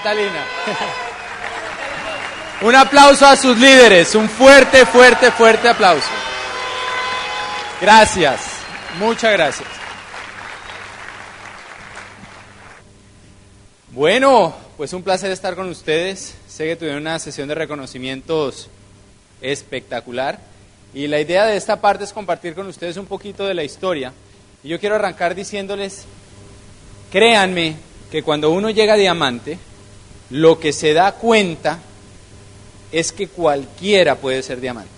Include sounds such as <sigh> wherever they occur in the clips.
Catalina. <laughs> Un aplauso a sus líderes, un fuerte, fuerte, fuerte aplauso. Gracias, muchas gracias. Bueno, pues un placer estar con ustedes. Sé que tuvieron una sesión de reconocimientos espectacular. Y la idea de esta parte es compartir con ustedes un poquito de la historia. Y yo quiero arrancar diciéndoles, créanme que cuando uno llega a diamante, lo que se da cuenta es que cualquiera puede ser diamante.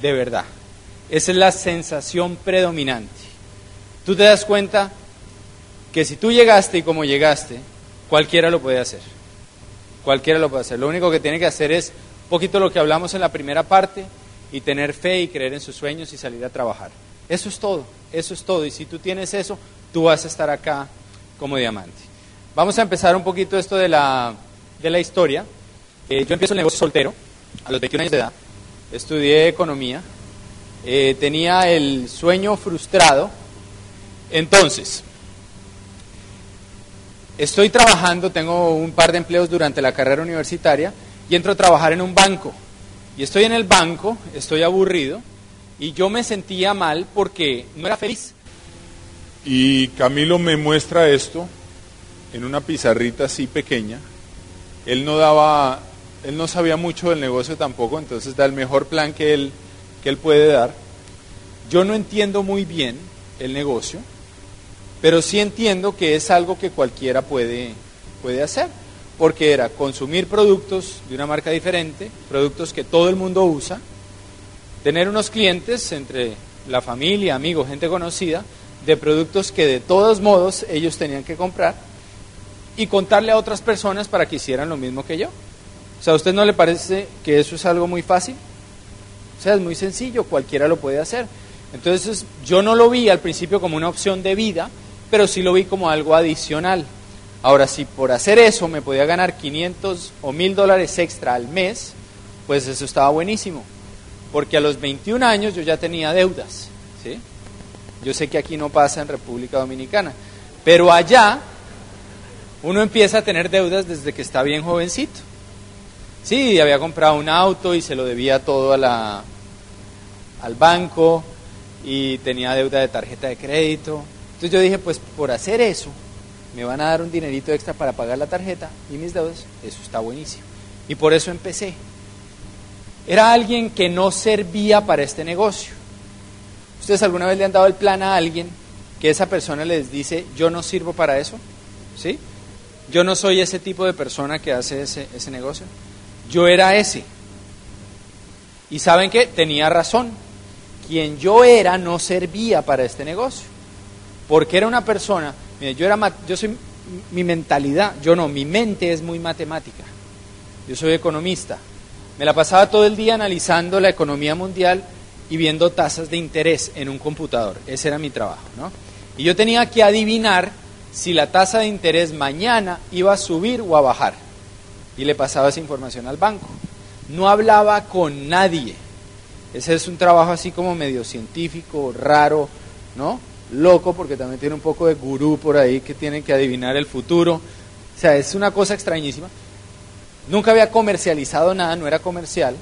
De verdad. Esa es la sensación predominante. Tú te das cuenta que si tú llegaste y como llegaste, cualquiera lo puede hacer. Cualquiera lo puede hacer. Lo único que tiene que hacer es un poquito lo que hablamos en la primera parte y tener fe y creer en sus sueños y salir a trabajar. Eso es todo, eso es todo. Y si tú tienes eso, tú vas a estar acá como diamante. Vamos a empezar un poquito esto de la, de la historia. Eh, yo empiezo el negocio soltero a los 21 años de edad. Estudié economía. Eh, tenía el sueño frustrado. Entonces, estoy trabajando, tengo un par de empleos durante la carrera universitaria y entro a trabajar en un banco. Y estoy en el banco, estoy aburrido y yo me sentía mal porque no era feliz. Y Camilo me muestra esto en una pizarrita así pequeña. Él no daba, él no sabía mucho del negocio tampoco, entonces da el mejor plan que él, que él puede dar. Yo no entiendo muy bien el negocio, pero sí entiendo que es algo que cualquiera puede, puede hacer, porque era consumir productos de una marca diferente, productos que todo el mundo usa, tener unos clientes entre la familia, amigos, gente conocida, de productos que de todos modos ellos tenían que comprar y contarle a otras personas para que hicieran lo mismo que yo. O sea, ¿a usted no le parece que eso es algo muy fácil? O sea, es muy sencillo, cualquiera lo puede hacer. Entonces, yo no lo vi al principio como una opción de vida, pero sí lo vi como algo adicional. Ahora, si por hacer eso me podía ganar 500 o 1000 dólares extra al mes, pues eso estaba buenísimo. Porque a los 21 años yo ya tenía deudas. ¿sí? Yo sé que aquí no pasa en República Dominicana, pero allá uno empieza a tener deudas desde que está bien jovencito. Sí, había comprado un auto y se lo debía todo a la, al banco y tenía deuda de tarjeta de crédito. Entonces yo dije, pues por hacer eso, me van a dar un dinerito extra para pagar la tarjeta y mis deudas, eso está buenísimo. Y por eso empecé. Era alguien que no servía para este negocio. ¿Ustedes alguna vez le han dado el plan a alguien que esa persona les dice, yo no sirvo para eso? ¿Sí? Yo no soy ese tipo de persona que hace ese, ese negocio. Yo era ese. Y saben que tenía razón. Quien yo era no servía para este negocio porque era una persona, mire, yo, era, yo soy, mi mentalidad, yo no, mi mente es muy matemática, yo soy economista, me la pasaba todo el día analizando la economía mundial y viendo tasas de interés en un computador, ese era mi trabajo, ¿no? Y yo tenía que adivinar si la tasa de interés mañana iba a subir o a bajar, y le pasaba esa información al banco. No hablaba con nadie, ese es un trabajo así como medio científico, raro, ¿no? loco porque también tiene un poco de gurú por ahí que tienen que adivinar el futuro. O sea, es una cosa extrañísima. Nunca había comercializado nada, no era comercial,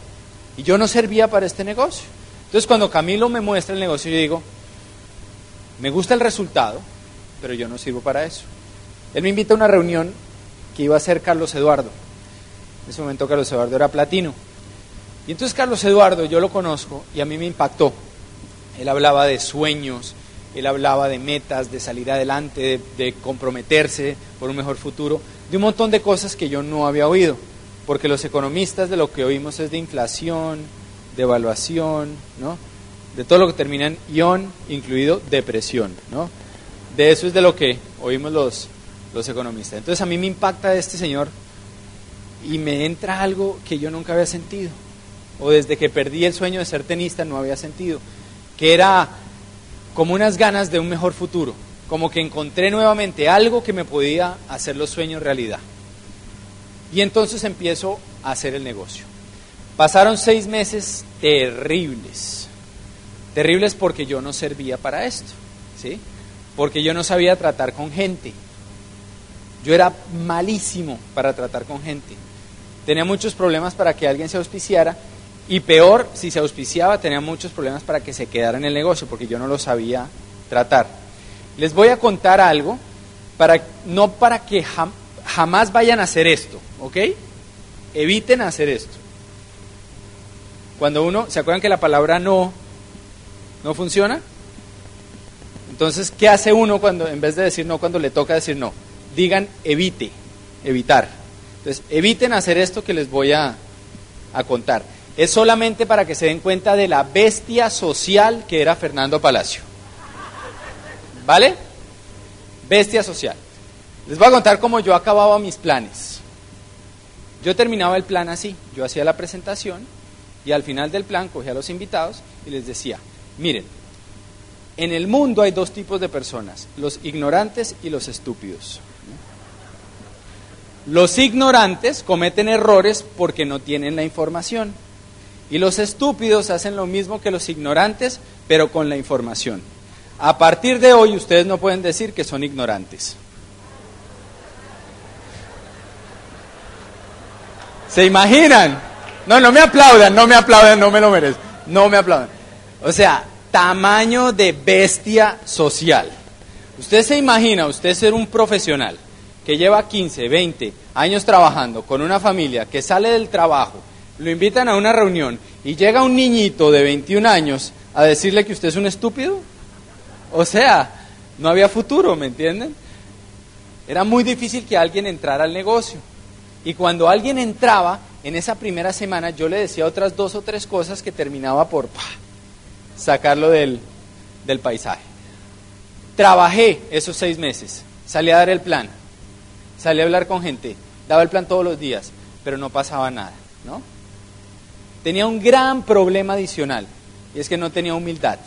y yo no servía para este negocio. Entonces cuando Camilo me muestra el negocio, yo digo, me gusta el resultado, pero yo no sirvo para eso. Él me invita a una reunión que iba a ser Carlos Eduardo. En ese momento Carlos Eduardo era platino. Y entonces Carlos Eduardo, yo lo conozco y a mí me impactó. Él hablaba de sueños, él hablaba de metas, de salir adelante, de, comprometerse por un mejor futuro, de un montón de cosas que yo no había oído, porque los economistas de lo que oímos es de inflación, de evaluación, ¿no? de todo lo que termina en ion, incluido depresión. ¿no? De eso es de lo que oímos los, los economistas. Entonces a mí me impacta este señor y me entra algo que yo nunca había sentido, o desde que perdí el sueño de ser tenista no había sentido, que era como unas ganas de un mejor futuro, como que encontré nuevamente algo que me podía hacer los sueños realidad. Y entonces empiezo a hacer el negocio. Pasaron seis meses terribles, terribles porque yo no servía para esto, ¿sí? Porque yo no sabía tratar con gente. Yo era malísimo para tratar con gente. Tenía muchos problemas para que alguien se auspiciara y peor, si se auspiciaba, tenía muchos problemas para que se quedara en el negocio porque yo no lo sabía tratar. Les voy a contar algo, para, no para que jamás vayan a hacer esto, ¿ok? Eviten hacer esto. Cuando uno, ¿se acuerdan que la palabra no no funciona? Entonces, ¿qué hace uno cuando, en vez de decir no, cuando le toca decir no? Digan evite, evitar. Entonces, eviten hacer esto que les voy a, a contar. Es solamente para que se den cuenta de la bestia social que era Fernando Palacio. ¿Vale? Bestia social. Les voy a contar cómo yo acababa mis planes. Yo terminaba el plan así. Yo hacía la presentación y al final del plan cogía a los invitados y les decía, miren, en el mundo hay dos tipos de personas, los ignorantes y los estúpidos. Los ignorantes cometen errores porque no tienen la información. Y los estúpidos hacen lo mismo que los ignorantes, pero con la información. A partir de hoy ustedes no pueden decir que son ignorantes. ¿Se imaginan? No, no me aplaudan, no me aplaudan, no me lo merecen. No me aplaudan. O sea, tamaño de bestia social. Usted se imagina, usted ser un profesional que lleva 15, 20 años trabajando con una familia, que sale del trabajo, lo invitan a una reunión y llega un niñito de 21 años a decirle que usted es un estúpido. O sea, no había futuro, ¿me entienden? Era muy difícil que alguien entrara al negocio. Y cuando alguien entraba, en esa primera semana yo le decía otras dos o tres cosas que terminaba por sacarlo del, del paisaje. Trabajé esos seis meses, salí a dar el plan, salí a hablar con gente, daba el plan todos los días, pero no pasaba nada, ¿no? Tenía un gran problema adicional, y es que no tenía humildad.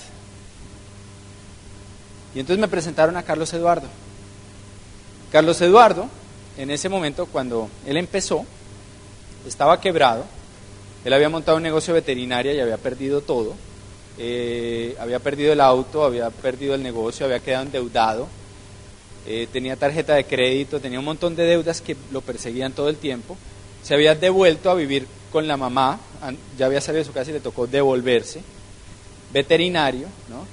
Y entonces me presentaron a Carlos Eduardo. Carlos Eduardo, en ese momento, cuando él empezó, estaba quebrado, él había montado un negocio veterinario y había perdido todo, eh, había perdido el auto, había perdido el negocio, había quedado endeudado, eh, tenía tarjeta de crédito, tenía un montón de deudas que lo perseguían todo el tiempo, se había devuelto a vivir con la mamá, ya había salido de su casa y le tocó devolverse, veterinario, ¿no?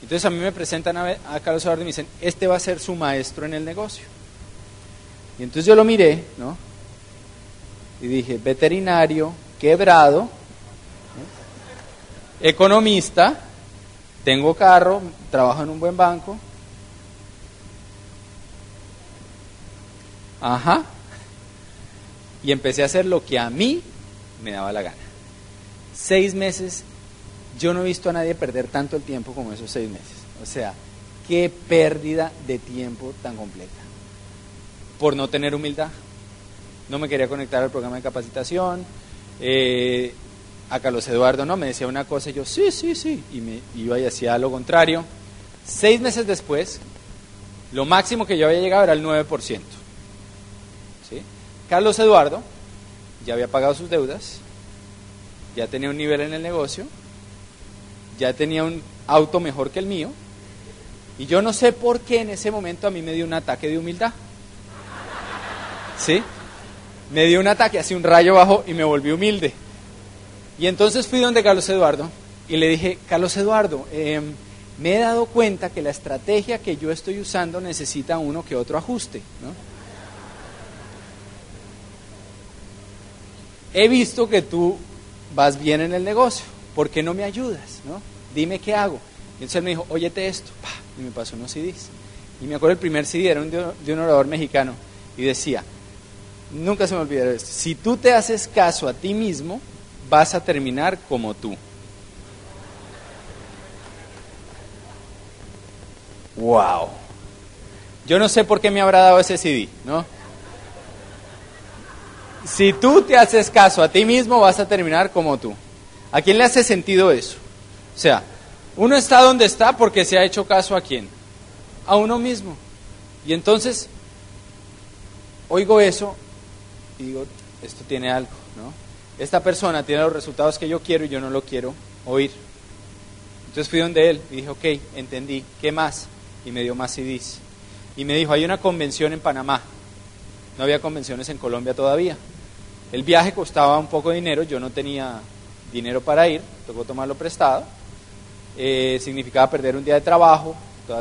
Entonces a mí me presentan a, a Carlos Eduardo y me dicen, este va a ser su maestro en el negocio. Y entonces yo lo miré, ¿no? Y dije, veterinario, quebrado, economista, tengo carro, trabajo en un buen banco. Ajá. Y empecé a hacer lo que a mí me daba la gana. Seis meses, yo no he visto a nadie perder tanto el tiempo como esos seis meses. O sea, qué pérdida de tiempo tan completa. Por no tener humildad. No me quería conectar al programa de capacitación. Eh, a Carlos Eduardo no, me decía una cosa y yo, sí, sí, sí, y me iba y hacía lo contrario. Seis meses después, lo máximo que yo había llegado era el 9%. ¿sí? Carlos Eduardo ya había pagado sus deudas, ya tenía un nivel en el negocio, ya tenía un auto mejor que el mío, y yo no sé por qué en ese momento a mí me dio un ataque de humildad. ¿Sí? Me dio un ataque, así un rayo bajo y me volví humilde. Y entonces fui donde Carlos Eduardo y le dije, Carlos Eduardo, em, me he dado cuenta que la estrategia que yo estoy usando necesita uno que otro ajuste. ¿no? He visto que tú vas bien en el negocio, ¿por qué no me ayudas? ¿no? Dime qué hago. Y entonces él me dijo, óyete esto, y me pasó unos CDs. Y me acuerdo el primer CD era de un orador mexicano y decía, nunca se me olvidará esto, si tú te haces caso a ti mismo, vas a terminar como tú. Wow. Yo no sé por qué me habrá dado ese CD, ¿no? Si tú te haces caso a ti mismo, vas a terminar como tú. ¿A quién le hace sentido eso? O sea, uno está donde está porque se ha hecho caso a quién? A uno mismo. Y entonces, oigo eso y digo, esto tiene algo, ¿no? Esta persona tiene los resultados que yo quiero y yo no lo quiero oír. Entonces fui donde él y dije, ok, entendí, ¿qué más? Y me dio más CDs. Y me dijo, hay una convención en Panamá no había convenciones en Colombia todavía. El viaje costaba un poco de dinero, yo no tenía dinero para ir, tocó tomarlo prestado. Eh, significaba perder un día de trabajo,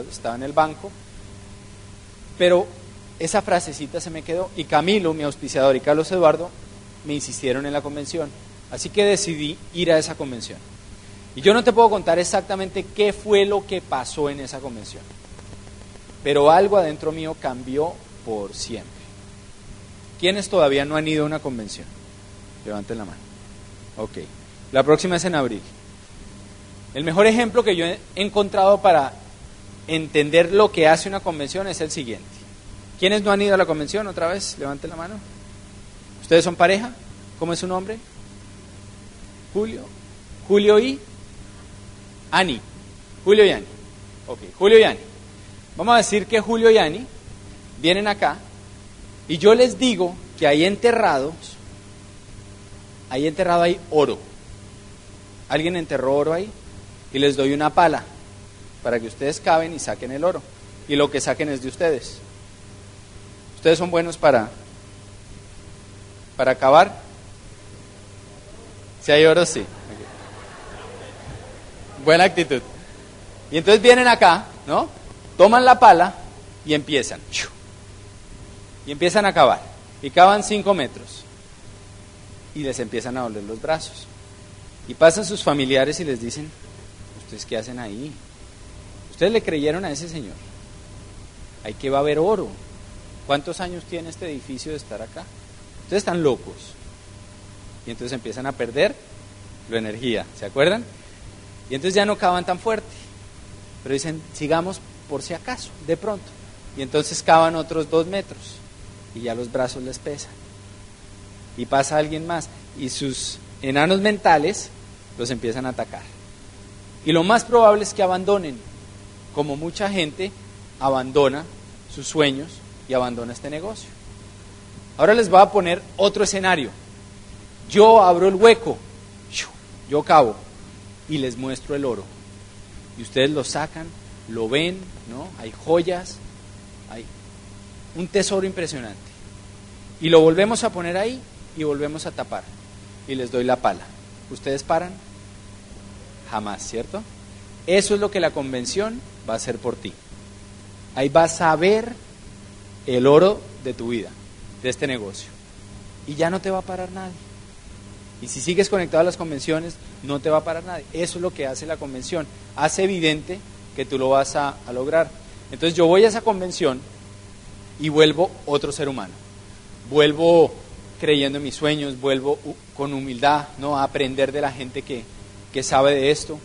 estaba en el banco. Pero esa frasecita se me quedó y Camilo, mi auspiciador, y Carlos Eduardo me insistieron en la convención. Así que decidí ir a esa convención. Y yo no te puedo contar exactamente qué fue lo que pasó en esa convención. Pero algo adentro mío cambió por siempre. ¿Quiénes todavía no han ido a una convención? Levanten la mano. Ok. La próxima es en abril. El mejor ejemplo que yo he encontrado para entender lo que hace una convención es el siguiente. ¿Quiénes no han ido a la convención otra vez? Levanten la mano. ¿Ustedes son pareja? ¿Cómo es su nombre? Julio. Julio y Ani. Julio y Ani. Ok, Julio y Ani. Vamos a decir que Julio y Ani vienen acá y yo les digo que ahí enterrados, ahí enterrado hay oro. ¿Alguien enterró oro ahí? Y les doy una pala para que ustedes caben y saquen el oro. Y lo que saquen es de ustedes. ¿Ustedes son buenos para, para cavar? Si hay oro, sí. Buena actitud. Y entonces vienen acá, ¿no? Toman la pala y empiezan. Y empiezan a cavar. Y cavan cinco metros. Y les empiezan a doler los brazos. Y pasan sus familiares y les dicen, ¿ustedes qué hacen ahí? Ustedes le creyeron a ese señor. Ahí que va a haber oro. ¿Cuántos años tiene este edificio de estar acá? Ustedes están locos. Y entonces empiezan a perder la energía. ¿Se acuerdan? Y entonces ya no cavan tan fuerte. Pero dicen, sigamos por si acaso, de pronto. Y entonces cavan otros dos metros. Y ya los brazos les pesan. Y pasa alguien más. Y sus enanos mentales los empiezan a atacar. Y lo más probable es que abandonen. Como mucha gente abandona sus sueños y abandona este negocio. Ahora les voy a poner otro escenario. Yo abro el hueco, yo cavo, y les muestro el oro. Y ustedes lo sacan, lo ven, ¿no? Hay joyas, hay un tesoro impresionante. Y lo volvemos a poner ahí y volvemos a tapar. Y les doy la pala. ¿Ustedes paran? Jamás, ¿cierto? Eso es lo que la convención va a hacer por ti. Ahí vas a ver el oro de tu vida, de este negocio. Y ya no te va a parar nadie. Y si sigues conectado a las convenciones, no te va a parar nadie. Eso es lo que hace la convención. Hace evidente que tú lo vas a, lograr. Entonces yo voy a esa convención y vuelvo otro ser humano. Vuelvo creyendo en mis sueños, vuelvo con humildad ¿no? a aprender de la gente que, que sabe de esto.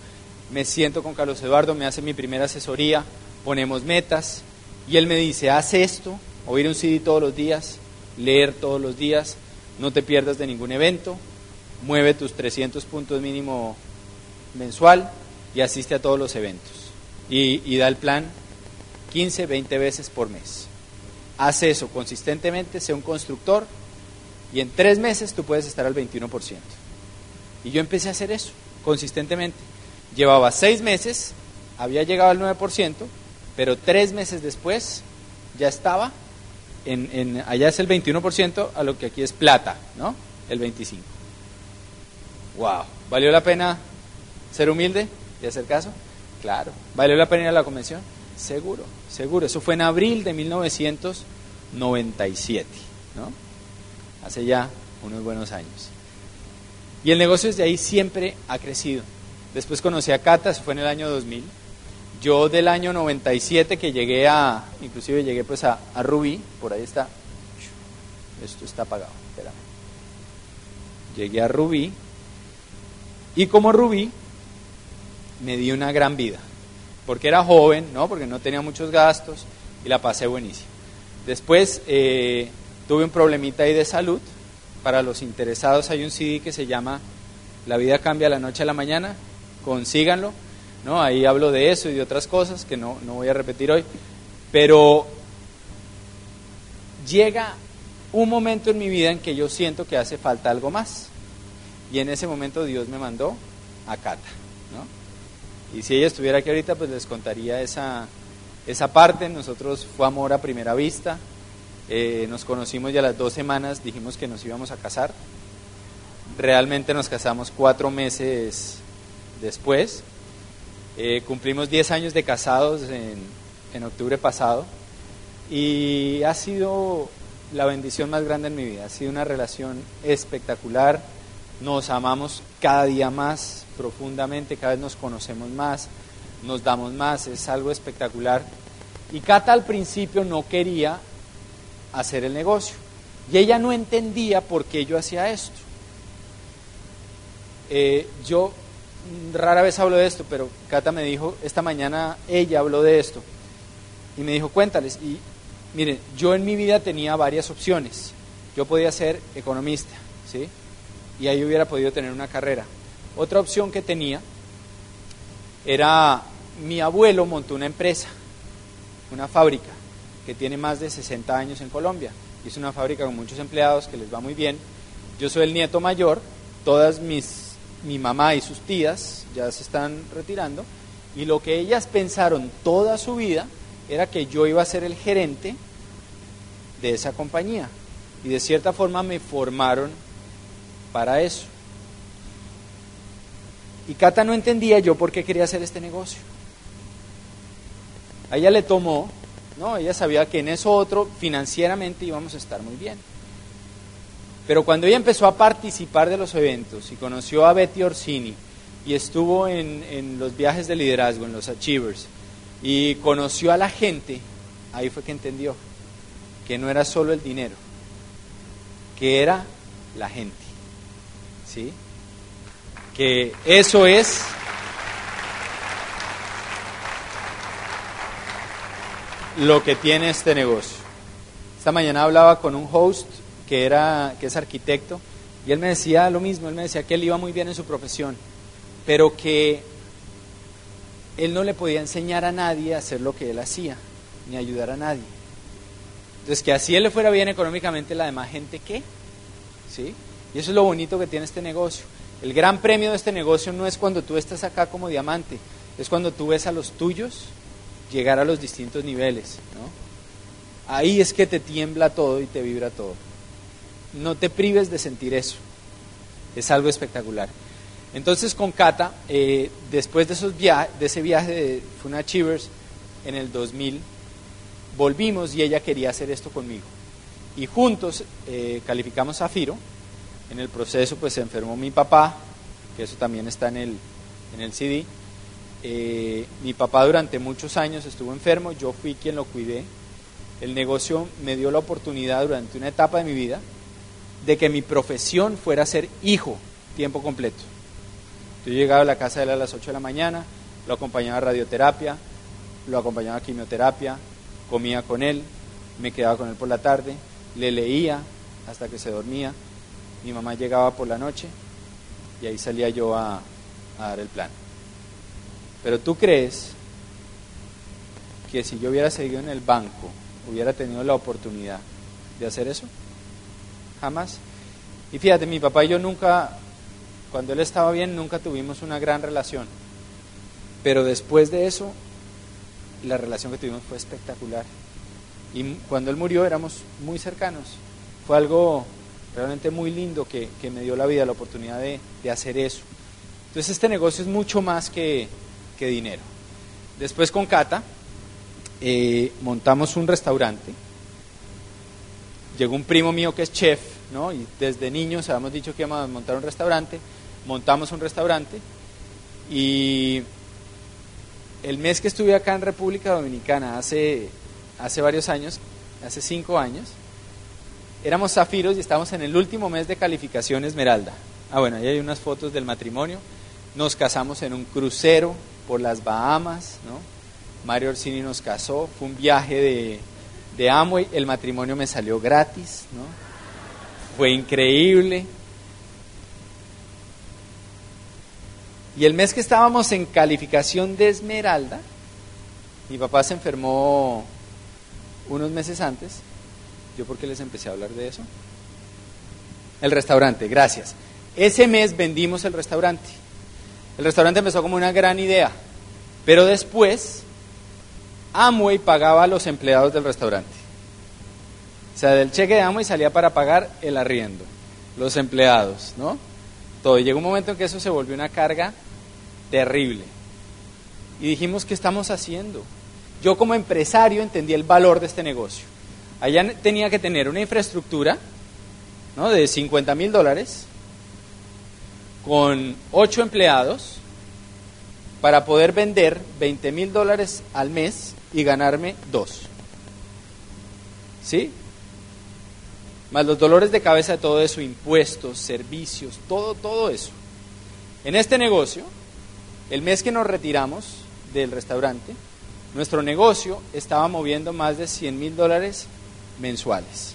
Me siento con Carlos Eduardo, me hace mi primera asesoría, ponemos metas y él me dice, haz esto, oír un CD todos los días, leer todos los días, no te pierdas de ningún evento, mueve tus 300 puntos mínimo mensual y asiste a todos los eventos. Y, da el plan 15, 20 veces por mes. Haz eso consistentemente, sé un constructor y en tres meses tú puedes estar al 21%. Y yo empecé a hacer eso consistentemente. Llevaba seis meses, había llegado al 9%, pero tres meses después ya estaba allá es el 21% a lo que aquí es plata, ¿no? El 25%. Wow, ¿valió la pena ser humilde y hacer caso? Claro. ¿Valió la pena ir a la convención? Seguro, seguro. Eso fue en abril de 1997, ¿no? Hace ya unos buenos años. Y el negocio desde ahí siempre ha crecido. Después conocí a Cata, eso fue en el año 2000. Yo del año 97 que llegué a, inclusive llegué pues a, a Rubí, por ahí está, esto está apagado, espérame. Llegué a Rubí y como Rubí, me di una gran vida, porque era joven, ¿no? porque no tenía muchos gastos y la pasé buenísimo. Después eh, tuve un problemita ahí de salud. Para los interesados hay un CD que se llama La vida cambia la noche a la mañana, consíganlo. ¿No? Ahí hablo de eso y de otras cosas que no, no voy a repetir hoy. Pero llega un momento en mi vida en que yo siento que hace falta algo más. Y en ese momento Dios me mandó a Cata. Y si ella estuviera aquí ahorita, pues les contaría esa, esa parte. Nosotros fue amor a primera vista. Eh, nos conocimos y a las dos semanas dijimos que nos íbamos a casar. Realmente nos casamos cuatro meses después. Eh, cumplimos 10 años de casados en, en octubre pasado y ha sido la bendición más grande en mi vida. Ha sido una relación espectacular. Nos amamos cada día más profundamente, cada vez nos conocemos más, nos damos más, es algo espectacular. Y Cata al principio no quería hacer el negocio y ella no entendía por qué yo hacía esto. Eh, yo rara vez hablo de esto, pero Cata me dijo, esta mañana ella habló de esto y me dijo, cuéntales. Y miren, yo en mi vida tenía varias opciones. Yo podía ser economista, ¿sí? Y ahí hubiera podido tener una carrera. Otra opción que tenía era, mi abuelo montó una empresa, una fábrica, que tiene más de 60 años en Colombia. Es una fábrica con muchos empleados que les va muy bien. Yo soy el nieto mayor, todas mis mi mamá y sus tías ya se están retirando, y lo que ellas pensaron toda su vida era que yo iba a ser el gerente de esa compañía. Y de cierta forma me formaron para eso. Y Cata no entendía yo por qué quería hacer este negocio. A ella le tomó, no, ella sabía que en eso otro financieramente íbamos a estar muy bien. Pero cuando ella empezó a participar de los eventos y conoció a Betty Orsini y estuvo en, en los viajes de liderazgo, en los Achievers, y conoció a la gente, ahí fue que entendió que no era solo el dinero, que era la gente. ¿Sí? Que eso es lo que tiene este negocio. Esta mañana hablaba con un host que, era, que es arquitecto, y él me decía lo mismo, él me decía que él iba muy bien en su profesión, pero que él no le podía enseñar a nadie a hacer lo que él hacía, ni ayudar a nadie. Entonces, que así él le fuera bien económicamente, la demás gente, ¿qué? ¿Sí? Y eso es lo bonito que tiene este negocio. El gran premio de este negocio no es cuando tú estás acá como diamante, es cuando tú ves a los tuyos llegar a los distintos niveles. Ahí es que te tiembla todo y te vibra todo. No te prives de sentir eso. Es algo espectacular. Entonces con Cata, eh, después de, ese viaje de Funa Achievers en el 2000, volvimos y ella quería hacer esto conmigo. Y juntos eh, calificamos a Firo. En el proceso pues se enfermó mi papá, que eso también está en el, en el CD. Eh, mi papá durante muchos años estuvo enfermo, yo fui quien lo cuidé. El negocio me dio la oportunidad durante una etapa de mi vida de que mi profesión fuera ser hijo tiempo completo. Yo llegaba a la casa de él a las 8 de la mañana, lo acompañaba a radioterapia, lo acompañaba a quimioterapia, comía con él, me quedaba con él por la tarde, le leía hasta que se dormía, mi mamá llegaba por la noche y ahí salía yo a, a dar el plan. Pero tú crees que si yo hubiera seguido en el banco, hubiera tenido la oportunidad de hacer eso? Jamás. Y fíjate, mi papá y yo nunca, cuando él estaba bien, nunca tuvimos una gran relación. Pero después de eso, la relación que tuvimos fue espectacular. Y cuando él murió éramos muy cercanos. Fue algo realmente muy lindo que, me dio la vida, la oportunidad de, hacer eso. Entonces este negocio es mucho más que, dinero. Después con Cata eh, montamos un restaurante. Llegó un primo mío que es chef, ¿no? Y desde niños habíamos dicho que íbamos a montar un restaurante. Montamos un restaurante y el mes que estuve acá en República Dominicana, hace, hace varios años, hace cinco años, éramos zafiros y estábamos en el último mes de calificación Esmeralda. Ah, bueno, ahí hay unas fotos del matrimonio. Nos casamos en un crucero por las Bahamas, ¿no? Mario Orsini nos casó, fue un viaje de, de Amway, el matrimonio me salió gratis, ¿no? Fue increíble. Y el mes que estábamos en calificación de Esmeralda, mi papá se enfermó unos meses antes. ¿Yo por qué les empecé a hablar de eso? El restaurante, gracias. Ese mes vendimos el restaurante. El restaurante empezó como una gran idea, pero después Amway pagaba a los empleados del restaurante. O sea, del cheque de amo y salía para pagar el arriendo, los empleados, ¿no? Todo. Y llegó un momento en que eso se volvió una carga terrible. Y dijimos, ¿qué estamos haciendo? Yo como empresario entendí el valor de este negocio. Allá tenía que tener una infraestructura ¿no? de 50 mil dólares con ocho empleados para poder vender 20 mil dólares al mes y ganarme dos. ¿Sí? Más los dolores de cabeza de todo eso, impuestos, servicios, todo, todo eso. En este negocio, el mes que nos retiramos del restaurante, nuestro negocio estaba moviendo más de 100 mil dólares mensuales.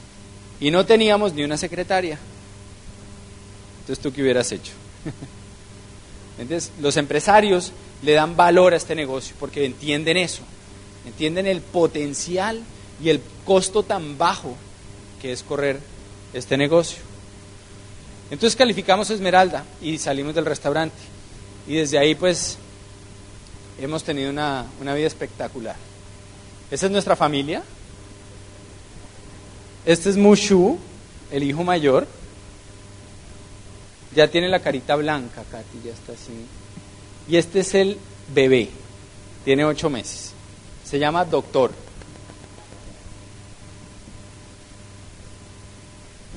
Y no teníamos ni una secretaria. Entonces, ¿tú qué hubieras hecho? <laughs> Entonces, los empresarios le dan valor a este negocio porque entienden eso, entienden el potencial y el costo tan bajo que es correr este negocio. Entonces calificamos Esmeralda y salimos del restaurante. Y desde ahí pues hemos tenido una, una vida espectacular. Esa es nuestra familia. Este es Mushu, el hijo mayor. Ya tiene la carita blanca, Katy, ya está así. Y este es el bebé, tiene ocho meses. Se llama Doctor.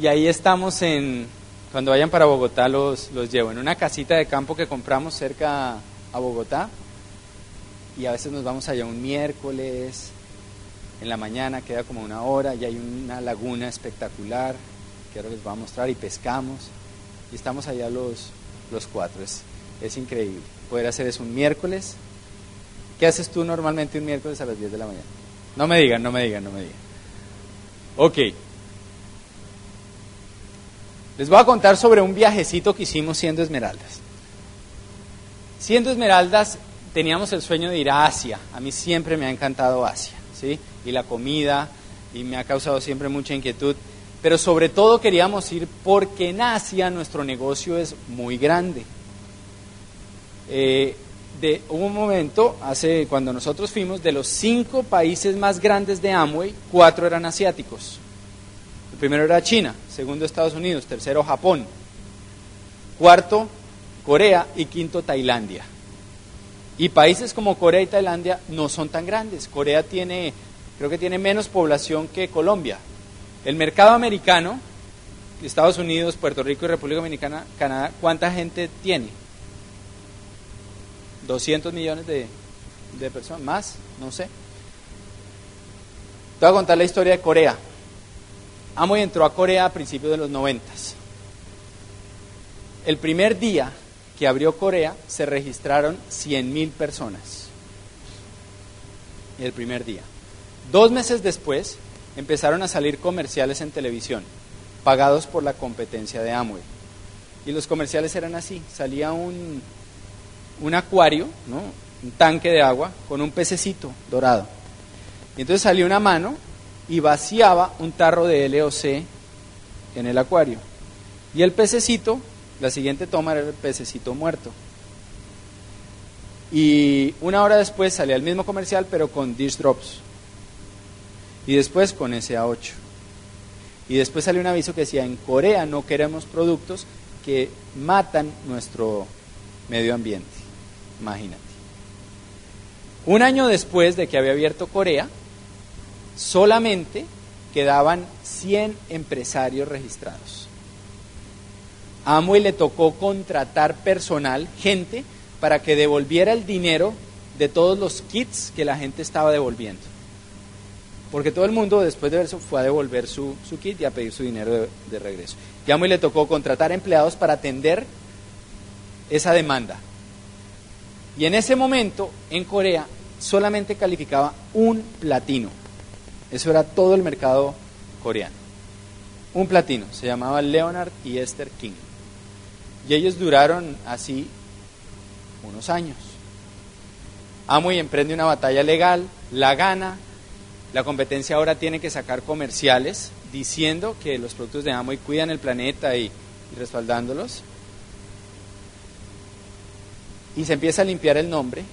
Y ahí estamos en, cuando vayan para Bogotá los, los llevo, en una casita de campo que compramos cerca a Bogotá. Y a veces nos vamos allá un miércoles, en la mañana, queda como una hora, y hay una laguna espectacular que ahora les voy a mostrar, y pescamos. Y estamos allá los, los cuatro, es, es increíble. Poder hacer eso un miércoles. ¿Qué haces tú normalmente un miércoles a las 10 de la mañana? No me digan, no me digan, no me digan. Ok. Les voy a contar sobre un viajecito que hicimos siendo esmeraldas. Siendo esmeraldas teníamos el sueño de ir a Asia. A mí siempre me ha encantado Asia, ¿sí? Y la comida, y me ha causado siempre mucha inquietud. Pero sobre todo queríamos ir porque en Asia nuestro negocio es muy grande. Eh, de, un momento, hace cuando nosotros fuimos, de los cinco países más grandes de Amway, cuatro eran asiáticos. El primero era China, segundo Estados Unidos, tercero Japón, cuarto Corea y quinto Tailandia. Y países como Corea y Tailandia no son tan grandes. Corea tiene, creo que tiene menos población que Colombia. El mercado americano, Estados Unidos, Puerto Rico y República Dominicana, Canadá, ¿cuánta gente tiene? 200 millones de, de personas, más, no sé. Te voy a contar la historia de Corea. Amoy entró a Corea a principios de los noventas. El primer día que abrió Corea se registraron 100.000 personas. El primer día. Dos meses después empezaron a salir comerciales en televisión, pagados por la competencia de Amway. Y los comerciales eran así, salía un, un acuario, ¿no? un tanque de agua, con un pececito dorado. Y entonces salía una mano y vaciaba un tarro de LOC en el acuario. Y el pececito, la siguiente toma era el pececito muerto. Y una hora después salía el mismo comercial, pero con dish drops. Y después con SA8. Y después salió un aviso que decía, en Corea no queremos productos que matan nuestro medio ambiente. Imagínate. Un año después de que había abierto Corea, solamente quedaban 100 empresarios registrados. Amway le tocó contratar personal, gente, para que devolviera el dinero de todos los kits que la gente estaba devolviendo. Porque todo el mundo después de eso fue a devolver su, su kit y a pedir su dinero de, regreso. Y Amway le tocó contratar empleados para atender esa demanda. Y en ese momento, en Corea, solamente calificaba un platino. Eso era todo el mercado coreano. Un platino, se llamaba Leonard y Esther King. Y ellos duraron así unos años. Amway emprende una batalla legal, la gana, la competencia ahora tiene que sacar comerciales diciendo que los productos de Amway cuidan el planeta y, y respaldándolos. Y se empieza a limpiar el nombre.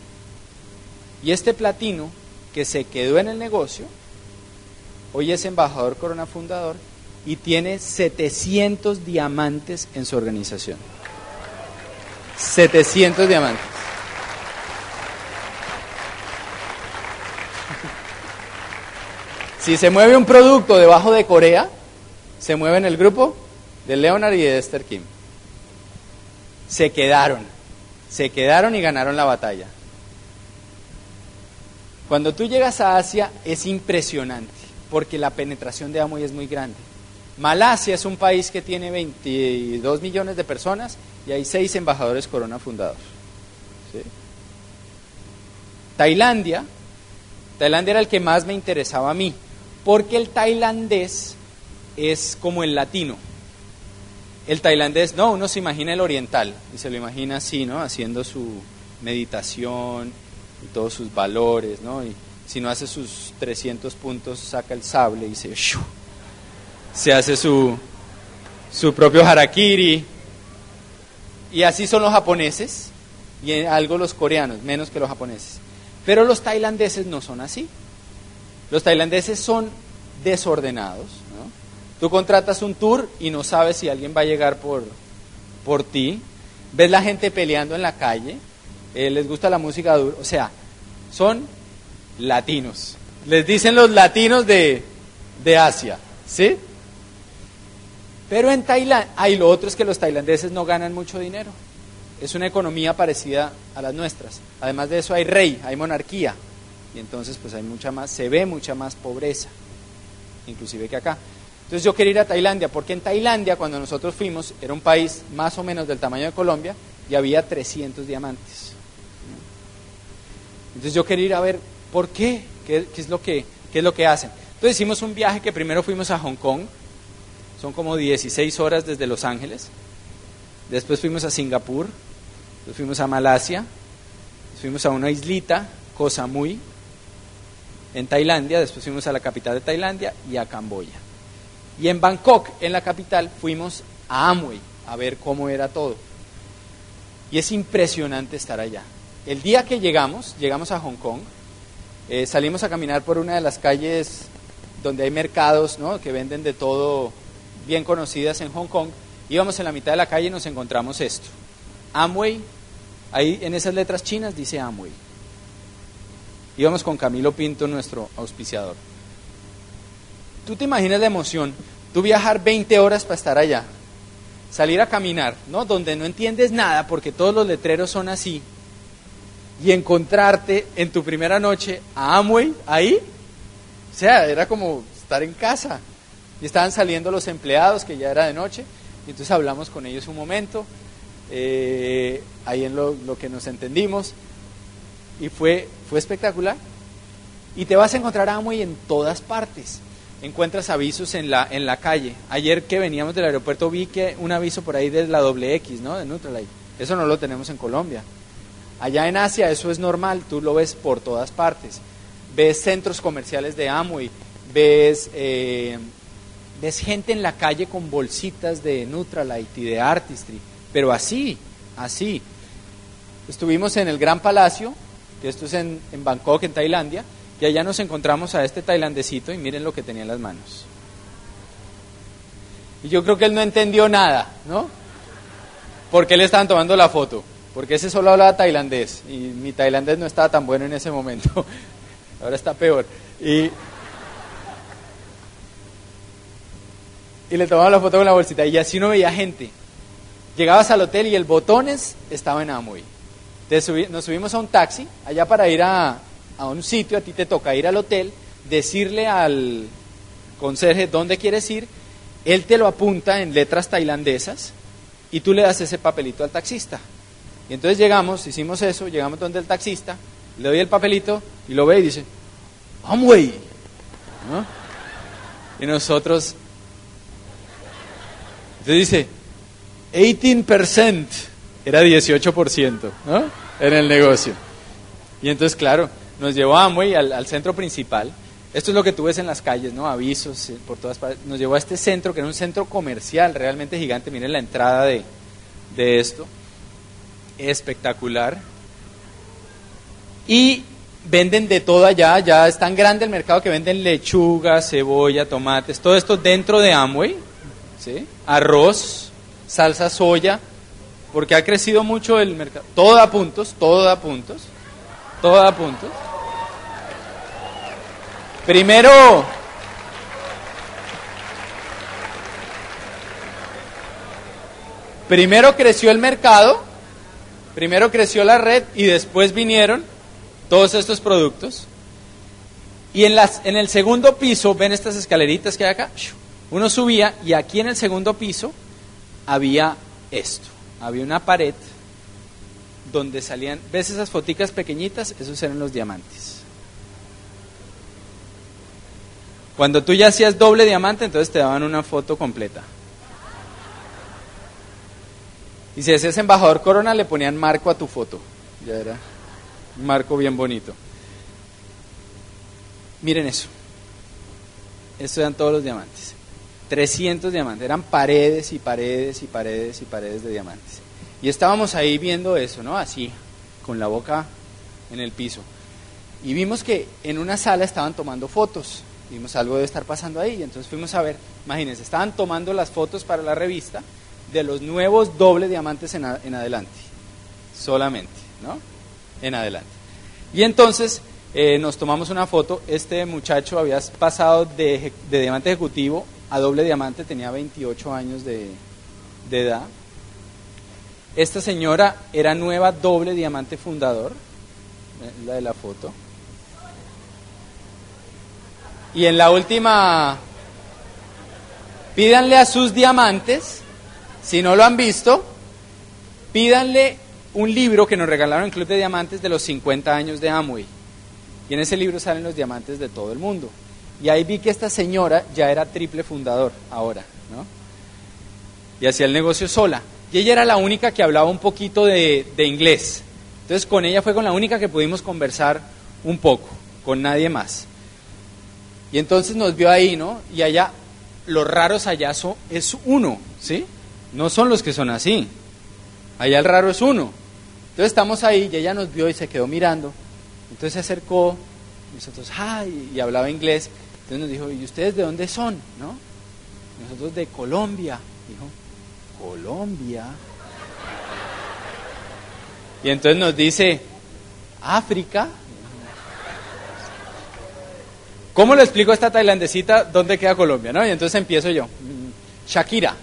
Y este platino que se quedó en el negocio hoy es embajador Corona Fundador y tiene 700 diamantes en su organización. 700 diamantes. Si se mueve un producto debajo de Corea, se mueve en el grupo de Leonard y de Esther Kim. Se quedaron, se quedaron y ganaron la batalla. Cuando tú llegas a Asia es impresionante, porque la penetración de Amway es muy grande. Malasia es un país que tiene 22 millones de personas y hay seis embajadores corona fundados. Tailandia, Tailandia era el que más me interesaba a mí, porque el tailandés es como el latino. El tailandés, no, uno se imagina el oriental y se lo imagina así, ¿no? Haciendo su meditación y todos sus valores, ¿no? Y si no hace sus 300 puntos, saca el sable y se, se hace su, su propio harakiri. Y así son los japoneses y algo los coreanos, menos que los japoneses. Pero los tailandeses no son así. Los tailandeses son desordenados. Tú contratas un tour y no sabes si alguien va a llegar por, por ti. Ves la gente peleando en la calle. Eh, les gusta la música dura. O sea, son latinos. Les dicen los latinos de, de Asia. ¿Sí? Pero en Tailandia, hay lo otro es que los tailandeses no ganan mucho dinero. Es una economía parecida a las nuestras. Además de eso hay rey, hay monarquía. Y entonces pues hay mucha más, se ve mucha más pobreza, inclusive que acá. Entonces yo quería ir a Tailandia, porque en Tailandia cuando nosotros fuimos era un país más o menos del tamaño de Colombia y había 300 diamantes. Entonces yo quería ir a ver por qué, qué, es, lo que, qué es lo que hacen. Entonces hicimos un viaje que primero fuimos a Hong Kong, son como 16 horas desde Los Ángeles, después fuimos a Singapur, después fuimos a Malasia, fuimos a una islita, Koh Samui, en Tailandia, después fuimos a la capital de Tailandia y a Camboya. Y en Bangkok, en la capital, fuimos a Amway a ver cómo era todo. Y es impresionante estar allá. El día que llegamos, llegamos a Hong Kong, eh, salimos a caminar por una de las calles donde hay mercados ¿no? que venden de todo bien conocidas en Hong Kong. Íbamos en la mitad de la calle y nos encontramos esto. Amway, ahí en esas letras chinas dice Amway. Íbamos con Camilo Pinto, nuestro auspiciador. Tú te imaginas la emoción, tú viajar 20 horas para estar allá, salir a caminar, ¿no? Donde no entiendes nada porque todos los letreros son así, y encontrarte en tu primera noche a Amway ahí, o sea, era como estar en casa. Y estaban saliendo los empleados, que ya era de noche, y entonces hablamos con ellos un momento, eh, ahí en lo, que nos entendimos, y fue, fue espectacular. Y te vas a encontrar a Amway en todas partes. Encuentras avisos en la, en la calle. Ayer que veníamos del aeropuerto vi que un aviso por ahí de la doble X, ¿no? De Neutralite. Eso no lo tenemos en Colombia. Allá en Asia eso es normal, tú lo ves por todas partes. Ves centros comerciales de Amway, ves, eh, ves gente en la calle con bolsitas de Neutralite y de Artistry, pero así, así. Estuvimos en el Gran Palacio, que esto es en, Bangkok, en Tailandia, y allá nos encontramos a este tailandecito y miren lo que tenía en las manos. Y yo creo que él no entendió nada, ¿no? Porque le estaban tomando la foto. Porque ese solo hablaba tailandés y mi tailandés no estaba tan bueno en ese momento. <laughs> Ahora está peor. Y, y le tomaban la foto con la bolsita y así no veía gente. Llegabas al hotel y el botones estaba en Amway nos subimos a un taxi, allá para ir a, a un sitio, a ti te toca ir al hotel, decirle al conserje dónde quieres ir, él te lo apunta en letras tailandesas y tú le das ese papelito al taxista. Y entonces llegamos, hicimos eso, llegamos donde el taxista, le doy el papelito y lo ve y dice, Amway. ¿No? Y nosotros, entonces dice, 18%, era 18%, ¿no? en el negocio. Y entonces, claro, nos llevó a Amway al, centro principal. Esto es lo que tú ves en las calles, ¿no? Avisos eh, por todas partes. Nos llevó a este centro, que era un centro comercial realmente gigante. Miren la entrada de, de esto. Espectacular. Y venden de todo allá, ya es tan grande el mercado que venden lechuga, cebolla, tomates, todo esto dentro de Amway, ¿sí? arroz, salsa soya, porque ha crecido mucho el mercado. Todo a puntos, todo a puntos, todo a puntos. Primero, primero creció el mercado, primero creció la red y después vinieron todos estos productos. Y en, las, en el segundo piso, ven estas escaleritas que hay acá, uno subía y aquí en el segundo piso había esto, había una pared donde salían, ¿ves esas foticas pequeñitas? Esos eran los diamantes. Cuando tú ya hacías doble diamante, entonces te daban una foto completa. Y si hacías embajador corona, le ponían marco a tu foto. Ya era un marco bien bonito. Miren eso. Estos eran todos los diamantes. 300 diamantes. Eran paredes y paredes y paredes y paredes de diamantes. Y estábamos ahí viendo eso, ¿no? Así, con la boca en el piso. Y vimos que en una sala estaban tomando fotos. Vimos algo debe estar pasando ahí. Y entonces fuimos a ver, imagínense, estaban tomando las fotos para la revista de los nuevos doble diamantes en, en adelante. Solamente, ¿no? En adelante. Y entonces eh, nos tomamos una foto. Este muchacho había pasado de, de, diamante ejecutivo a doble diamante, tenía 28 años de, de edad. Esta señora era nueva doble diamante fundador, la de la foto. Y en la última, pídanle a sus diamantes, si no lo han visto, pídanle un libro que nos regalaron en Club de Diamantes de los 50 años de Amway. Y en ese libro salen los diamantes de todo el mundo. Y ahí vi que esta señora ya era triple fundador ahora, ¿no? Y hacía el negocio sola. Y ella era la única que hablaba un poquito de, de inglés. Entonces con ella fue con la única que pudimos conversar un poco, con nadie más. Y entonces nos vio ahí, ¿no? Y allá, los raros allá son, es uno, ¿sí? No son los que son así. Allá el raro es uno. Entonces estamos ahí y ella nos vio y se quedó mirando. Entonces se acercó, nosotros, ¡ay! Y hablaba inglés. Entonces nos dijo, ¿y ustedes de dónde son? ¿No? Nosotros de Colombia. Dijo, Colombia. Y entonces nos dice, África. ¿Cómo le explico a esta tailandesita dónde queda Colombia? ¿no? Y entonces empiezo yo. Shakira.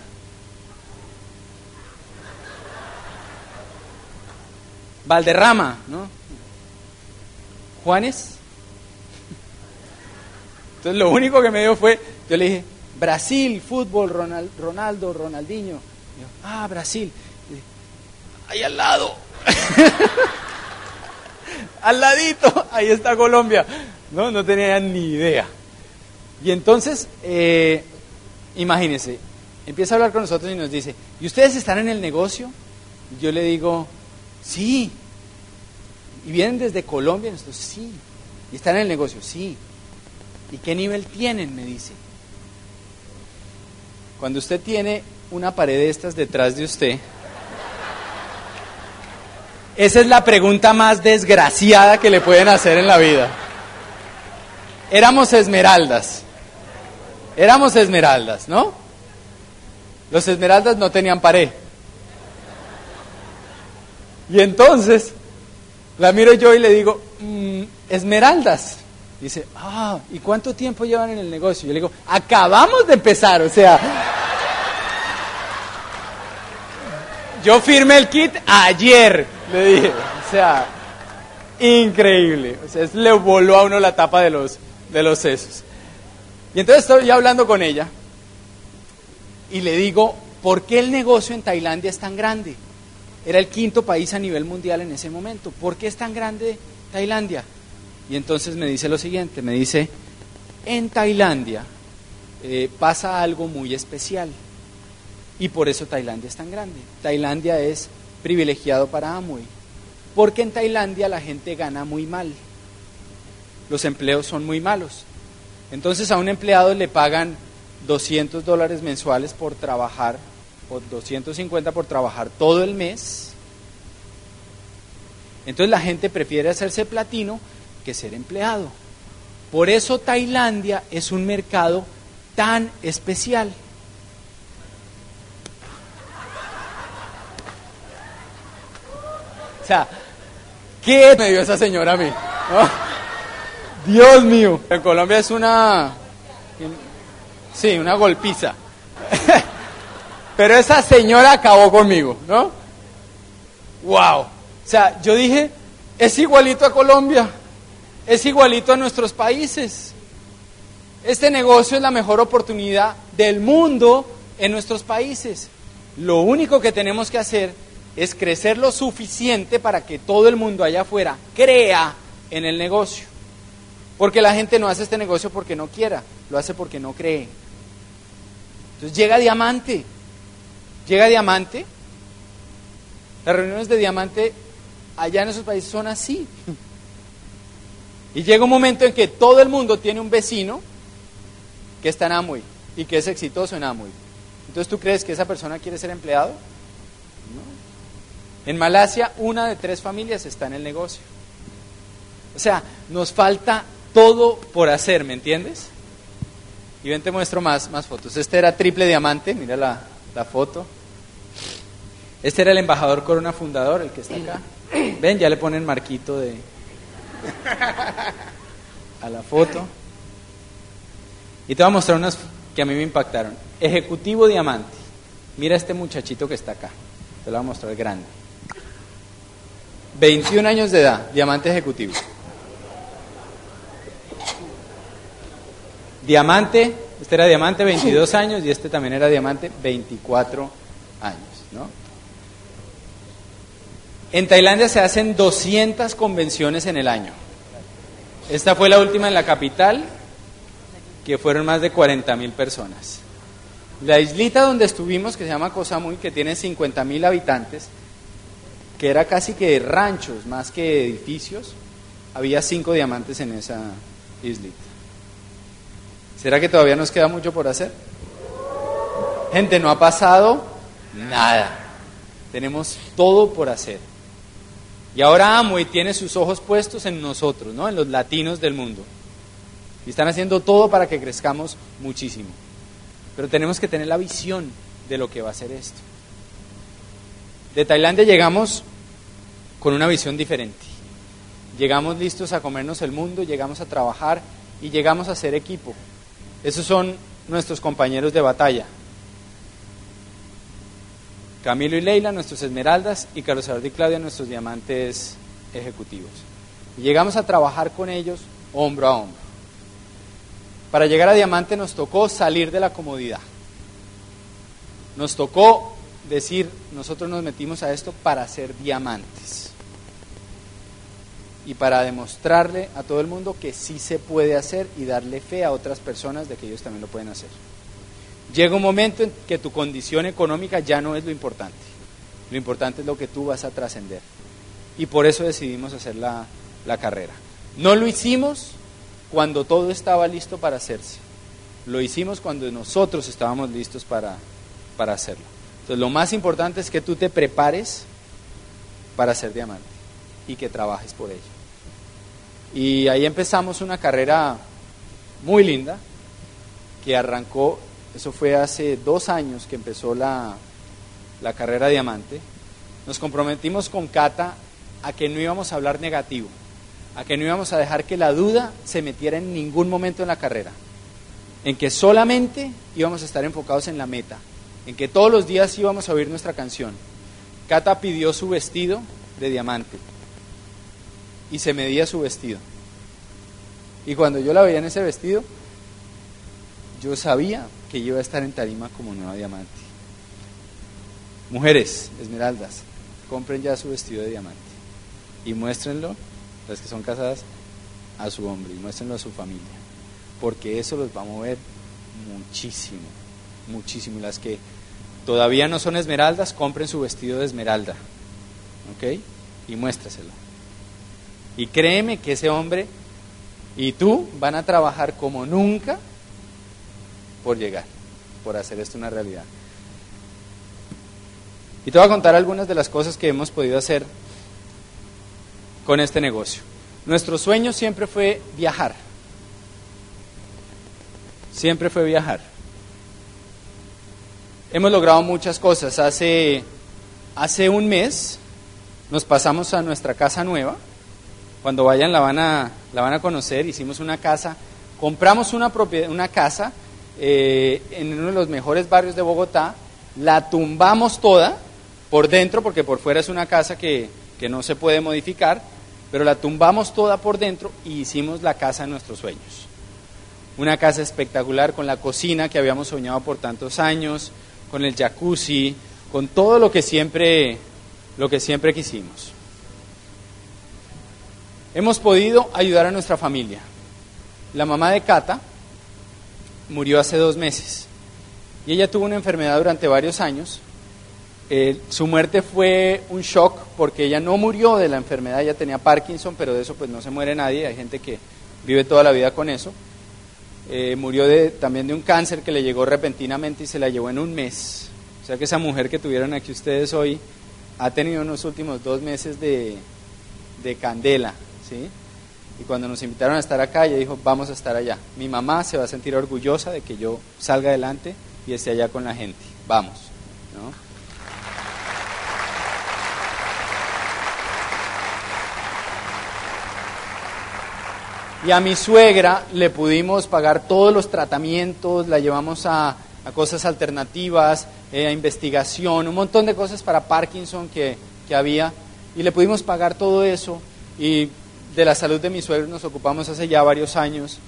Valderrama, ¿no? Juanes. Entonces lo único que me dio fue, yo le dije, Brasil, fútbol, Ronaldo, Ronaldinho. ah, Brasil. Ahí al lado. <laughs> al ladito, ahí está Colombia. No, no tenía ni idea. Y entonces, eh, imagínense, empieza a hablar con nosotros y nos dice, ¿y ustedes están en el negocio? yo le digo, sí. ¿Y vienen desde Colombia? nosotros, sí. ¿Y están en el negocio? Sí. ¿Y qué nivel tienen? Me dice. Cuando usted tiene una pared de estas detrás de usted, esa es la pregunta más desgraciada que le pueden hacer en la vida. Éramos esmeraldas. Éramos esmeraldas, ¿no? Los esmeraldas no tenían pared. Y entonces la miro yo y le digo, mm, esmeraldas. Dice, ah, ¿y cuánto tiempo llevan en el negocio? Yo le digo, acabamos de empezar, o sea, yo firmé el kit ayer, le dije, o sea, increíble, o sea, le voló a uno la tapa de los, de los sesos. Y entonces estoy hablando con ella y le digo, ¿por qué el negocio en Tailandia es tan grande? Era el quinto país a nivel mundial en ese momento. ¿Por qué es tan grande Tailandia? Y entonces me dice lo siguiente, me dice, en Tailandia eh, pasa algo muy especial y por eso Tailandia es tan grande. Tailandia es privilegiado para Amway, porque en Tailandia la gente gana muy mal, los empleos son muy malos. Entonces a un empleado le pagan 200 dólares mensuales por trabajar, o 250 por trabajar todo el mes. Entonces la gente prefiere hacerse platino que ser empleado. Por eso Tailandia es un mercado tan especial. O sea, ¿qué me dio esa señora a mí? Dios mío. En Colombia es una... Sí, una golpiza. <laughs> Pero esa señora acabó conmigo, ¿no? ¡Wow! O sea, yo dije, es igualito a Colombia, es igualito a nuestros países. Este negocio es la mejor oportunidad del mundo en nuestros países. Lo único que tenemos que hacer es crecer lo suficiente para que todo el mundo allá afuera crea en el negocio. Porque la gente no hace este negocio porque no quiera, lo hace porque no cree. Entonces llega diamante, llega diamante. Las reuniones de diamante allá en esos países son así. Y llega un momento en que todo el mundo tiene un vecino que está en Amway y que es exitoso en Amway. Entonces, ¿tú crees que esa persona quiere ser empleado? En Malasia, una de tres familias está en el negocio. O sea, nos falta todo por hacer, ¿me entiendes? Y ven, te muestro más, más fotos. Este era triple diamante, mira la, la foto. Este era el embajador Corona fundador, el que está acá. Ven, ya le ponen marquito de <laughs> a la foto. Y te voy a mostrar unas que a mí me impactaron. Ejecutivo diamante. Mira este muchachito que está acá. Te lo voy a mostrar grande. 21 años de edad, diamante ejecutivo. Diamante, este era diamante 22 años y este también era diamante 24 años, ¿no? En Tailandia se hacen 200 convenciones en el año. Esta fue la última en la capital, que fueron más de 40 mil personas. La islita donde estuvimos, que se llama Koh Samui, que tiene 50 mil habitantes, que era casi que ranchos más que edificios, había cinco diamantes en esa islita. ¿Será que todavía nos queda mucho por hacer? Gente, no ha pasado nada. Tenemos todo por hacer. Y ahora Amway tiene sus ojos puestos en nosotros, ¿no? En los latinos del mundo. Y están haciendo todo para que crezcamos muchísimo. Pero tenemos que tener la visión de lo que va a ser esto. De Tailandia llegamos con una visión diferente. Llegamos listos a comernos el mundo, llegamos a trabajar y llegamos a ser equipo. Esos son nuestros compañeros de batalla. Camilo y Leila, nuestros esmeraldas, y Carlos Eduardo y Claudia, nuestros diamantes ejecutivos. Llegamos a trabajar con ellos hombro a hombro. Para llegar a diamante nos tocó salir de la comodidad. Nos tocó decir, nosotros nos metimos a esto para ser diamantes. Y para demostrarle a todo el mundo que sí se puede hacer y darle fe a otras personas de que ellos también lo pueden hacer. Llega un momento en que tu condición económica ya no es lo importante. Lo importante es lo que tú vas a trascender. Y por eso decidimos hacer la, la carrera. No lo hicimos cuando todo estaba listo para hacerse. Lo hicimos cuando nosotros estábamos listos para, para hacerlo. Entonces lo más importante es que tú te prepares para ser diamante y que trabajes por ello. Y ahí empezamos una carrera muy linda que arrancó eso fue hace dos años que empezó la, la carrera diamante. Nos comprometimos con Cata a que no íbamos a hablar negativo, a que no íbamos a dejar que la duda se metiera en ningún momento en la carrera, en que solamente íbamos a estar enfocados en la meta, en que todos los días íbamos a oír nuestra canción. Cata pidió su vestido de diamante y se medía su vestido. Y cuando yo la veía en ese vestido, yo sabía que iba a estar en tarima como nueva diamante. Mujeres, esmeraldas, compren ya su vestido de diamante y muéstrenlo, las que son casadas, a su hombre y muéstrenlo a su familia, porque eso los va a mover muchísimo, muchísimo. Y las que todavía no son esmeraldas, compren su vestido de esmeralda, ¿ok? Y muéstraselo. Y créeme que ese hombre y tú van a trabajar como nunca por llegar, por hacer esto una realidad. Y te voy a contar algunas de las cosas que hemos podido hacer con este negocio. Nuestro sueño siempre fue viajar. Siempre fue viajar. Hemos logrado muchas cosas. Hace, hace un mes nos pasamos a nuestra casa nueva. Cuando vayan la van a, la van a conocer. Hicimos una casa, compramos una, propiedad, una casa eh, en uno de los mejores barrios de Bogotá. La tumbamos toda por dentro, porque por fuera es una casa que, que no se puede modificar, pero la tumbamos toda por dentro y hicimos la casa de nuestros sueños. Una casa espectacular con la cocina que habíamos soñado por tantos años, con el jacuzzi, con todo lo que siempre, lo que siempre quisimos. Hemos podido ayudar a nuestra familia. La mamá de Cata murió hace dos meses y ella tuvo una enfermedad durante varios años. Eh, su muerte fue un shock porque ella no murió de la enfermedad, ella tenía Parkinson, pero de eso pues no se muere nadie, hay gente que vive toda la vida con eso. Eh, murió de, también de un cáncer que le llegó repentinamente y se la llevó en un mes. O sea que esa mujer que tuvieron aquí ustedes hoy ha tenido unos últimos dos meses de, de candela, Y cuando nos invitaron a estar acá, ella dijo, vamos a estar allá. Mi mamá se va a sentir orgullosa de que yo salga adelante y esté allá con la gente. Vamos, ¿no? Y a mi suegra le pudimos pagar todos los tratamientos, la llevamos a, cosas alternativas, eh, a investigación, un montón de cosas para Parkinson que, que había. Y le pudimos pagar todo eso. Y de la salud de mi suegra nos ocupamos hace ya varios años.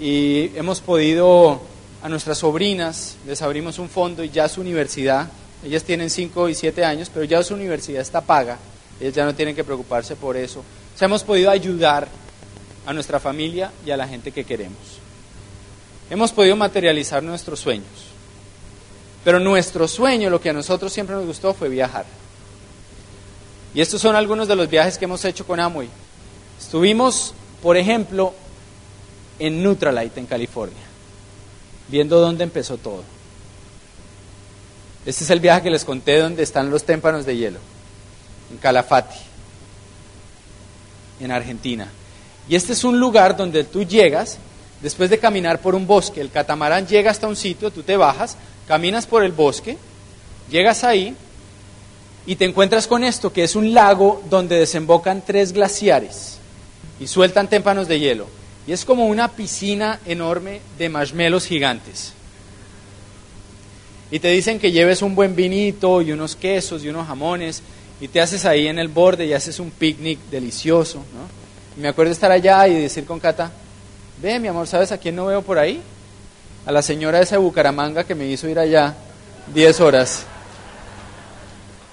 Y hemos podido a nuestras sobrinas, les abrimos un fondo y ya su universidad, ellas tienen 5 y 7 años, pero ya su universidad está paga, ellas ya no tienen que preocuparse por eso. O sea, hemos podido ayudar a nuestra familia y a la gente que queremos. Hemos podido materializar nuestros sueños, pero nuestro sueño, lo que a nosotros siempre nos gustó, fue viajar. Y estos son algunos de los viajes que hemos hecho con Amway. Estuvimos, por ejemplo, en Nutralite, en California, viendo dónde empezó todo. Este es el viaje que les conté donde están los témpanos de hielo, en Calafate, en Argentina. Y este es un lugar donde tú llegas, después de caminar por un bosque, el catamarán llega hasta un sitio, tú te bajas, caminas por el bosque, llegas ahí y te encuentras con esto, que es un lago donde desembocan tres glaciares y sueltan témpanos de hielo. Y es como una piscina enorme de marshmallows gigantes. Y te dicen que lleves un buen vinito y unos quesos y unos jamones y te haces ahí en el borde y haces un picnic delicioso, ¿no? me acuerdo estar allá y decir con Cata, ve mi amor, ¿sabes a quién no veo por ahí? A la señora esa de Bucaramanga que me hizo ir allá 10 horas.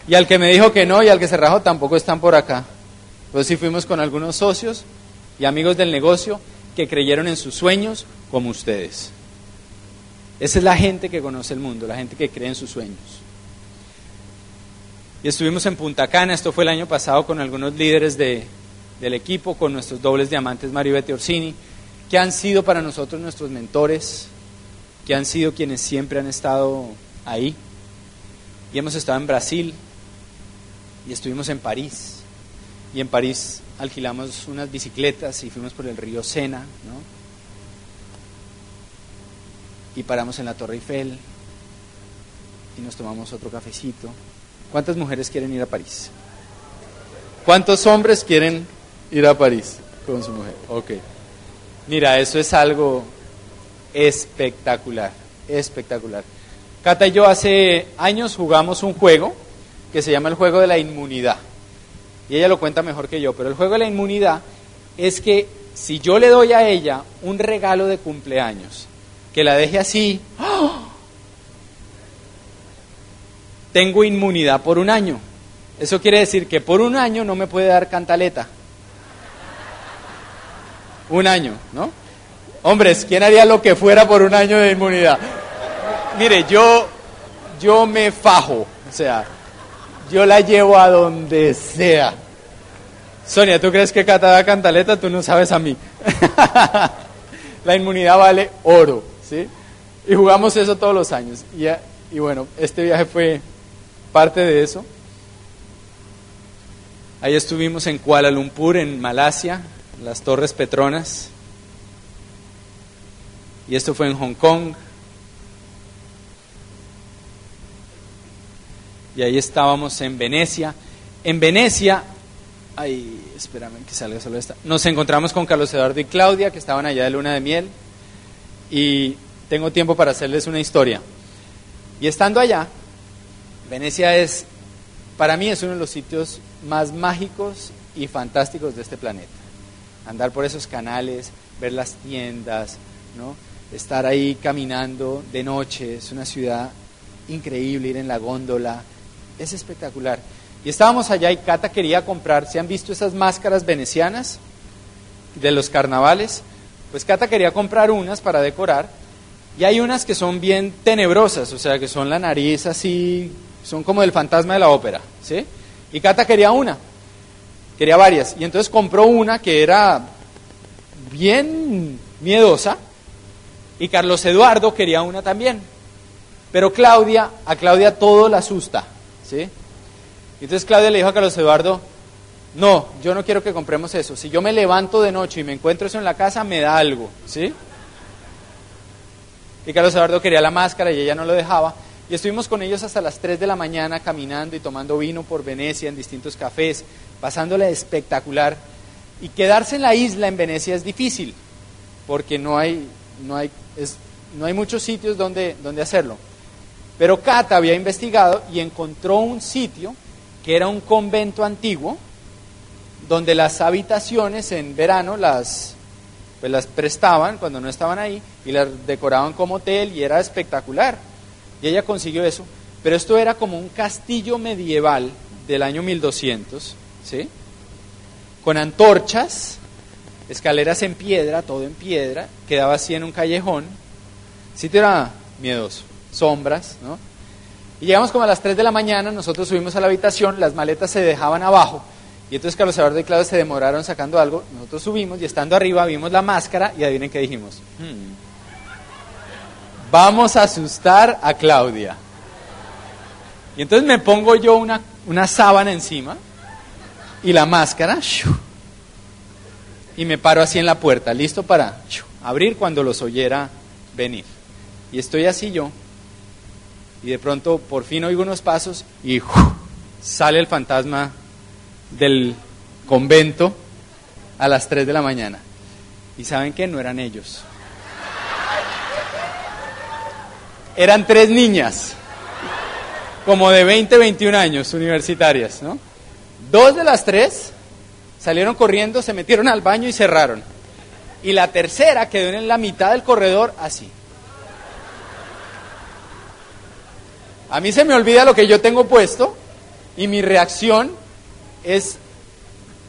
Y al que me dijo que no y al que se rajó tampoco están por acá. Pues sí fuimos con algunos socios y amigos del negocio que creyeron en sus sueños como ustedes. Esa es la gente que conoce el mundo, la gente que cree en sus sueños. Y estuvimos en Punta Cana, esto fue el año pasado con algunos líderes de, del equipo, con nuestros dobles diamantes Mario Betty Orsini, que han sido para nosotros nuestros mentores, que han sido quienes siempre han estado ahí. Y hemos estado en Brasil y estuvimos en París. Y en París alquilamos unas bicicletas y fuimos por el río Sena, ¿no? Y paramos en la Torre Eiffel y nos tomamos otro cafecito. ¿Cuántas mujeres quieren ir a París? ¿Cuántos hombres quieren ir a París con su mujer. Ok. Mira, eso es algo espectacular, espectacular. Cata y yo hace años jugamos un juego que se llama el juego de la inmunidad. Y ella lo cuenta mejor que yo, pero el juego de la inmunidad es que si yo le doy a ella un regalo de cumpleaños, que la deje así, ¡oh! tengo inmunidad por un año. Eso quiere decir que por un año no me puede dar cantaleta. Un año, ¿no? Hombres, ¿quién haría lo que fuera por un año de inmunidad? Mire, yo, yo me fajo, o sea, yo la llevo a donde sea. Sonia, ¿tú crees que Cata da cantaleta? Tú no sabes a mí. <laughs> la inmunidad vale oro, ¿sí? Y jugamos eso todos los años. Y, y bueno, este viaje fue parte de eso. Ahí estuvimos en Kuala Lumpur, en Malasia, las Torres Petronas. Y esto fue en Hong Kong. Y ahí estábamos en Venecia. En Venecia, ay, espérame que salga solo esta. Nos encontramos con Carlos Eduardo y Claudia, que estaban allá de luna de miel. Y tengo tiempo para hacerles una historia. Y estando allá, Venecia es, para mí es uno de los sitios más mágicos y fantásticos de este planeta. Andar por esos canales, ver las tiendas, ¿no? estar ahí caminando de noche, es una ciudad increíble, ir en la góndola, es espectacular. Y estábamos allá y Cata quería comprar, ¿se han visto esas máscaras venecianas de los carnavales? Pues Cata quería comprar unas para decorar y hay unas que son bien tenebrosas, o sea, que son la nariz así, son como el fantasma de la ópera, ¿sí? Y Cata quería una, quería varias, y entonces compró una que era bien miedosa, y Carlos Eduardo quería una también. Pero Claudia, a Claudia todo la asusta, ¿sí? Entonces Claudia le dijo a Carlos Eduardo, no, yo no quiero que compremos eso. Si yo me levanto de noche y me encuentro eso en la casa, me da algo, ¿sí? Y Carlos Eduardo quería la máscara y ella no lo dejaba. Y estuvimos con ellos hasta las 3 de la mañana caminando y tomando vino por Venecia en distintos cafés, pasándole espectacular. Y quedarse en la isla en Venecia es difícil, porque no hay, no hay, es, no hay muchos sitios donde, donde hacerlo. Pero Cata había investigado y encontró un sitio que era un convento antiguo, donde las habitaciones en verano las, pues las prestaban cuando no estaban ahí y las decoraban como hotel y era espectacular. Y ella consiguió eso. Pero esto era como un castillo medieval del año 1200, ¿sí? Con antorchas, escaleras en piedra, todo en piedra, quedaba así en un callejón. Sitio era miedoso, sombras, ¿no? Y llegamos como a las 3 de la mañana, nosotros subimos a la habitación, las maletas se dejaban abajo y entonces Carlos Eduardo y Claudia se demoraron sacando algo. Nosotros subimos y estando arriba vimos la máscara y adivinen qué dijimos. Hmm. Vamos a asustar a Claudia. Y entonces me pongo yo una, una sábana encima y la máscara y me paro así en la puerta, listo para abrir cuando los oyera venir. Y estoy así yo y de pronto por fin oigo unos pasos y sale el fantasma del convento a las 3 de la mañana. ¿Y saben qué? No eran ellos. Eran tres niñas, como de 20, 21 años, universitarias, ¿no? Dos de las tres salieron corriendo, se metieron al baño y cerraron. Y la tercera quedó en la mitad del corredor así. A mí se me olvida lo que yo tengo puesto y mi reacción es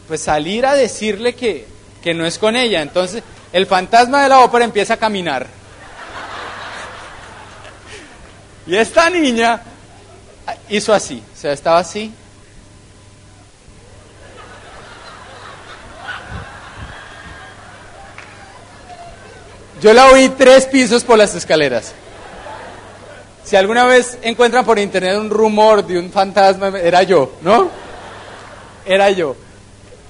pues salir a decirle que, que no es con ella. Entonces el fantasma de la ópera empieza a caminar. Y esta niña hizo así, o sea, estaba así. Yo la oí tres pisos por las escaleras. Si alguna vez encuentran por internet un rumor de un fantasma, era yo, ¿no? era yo.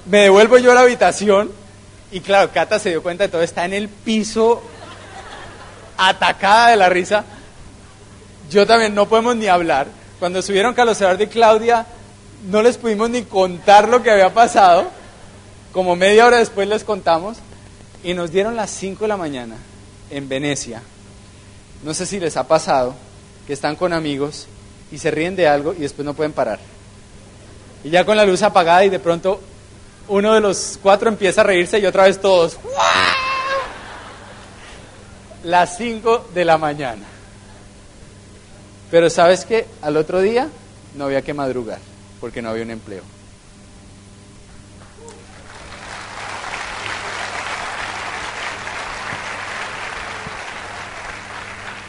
Me devuelvo yo a la habitación y claro, Cata se dio cuenta de todo, está en el piso atacada de la risa. Yo también no podemos ni hablar. Cuando subieron Carlos Eduardo y Claudia, no les pudimos ni contar lo que había pasado. Como media hora después les contamos y nos dieron las 5 de la mañana en Venecia. No sé si les ha pasado que están con amigos y se ríen de algo y después no pueden parar. Y ya con la luz apagada y de pronto uno de los cuatro empieza a reírse y otra vez todos. Las 5 de la mañana. Pero sabes que al otro día no había que madrugar porque no había un empleo.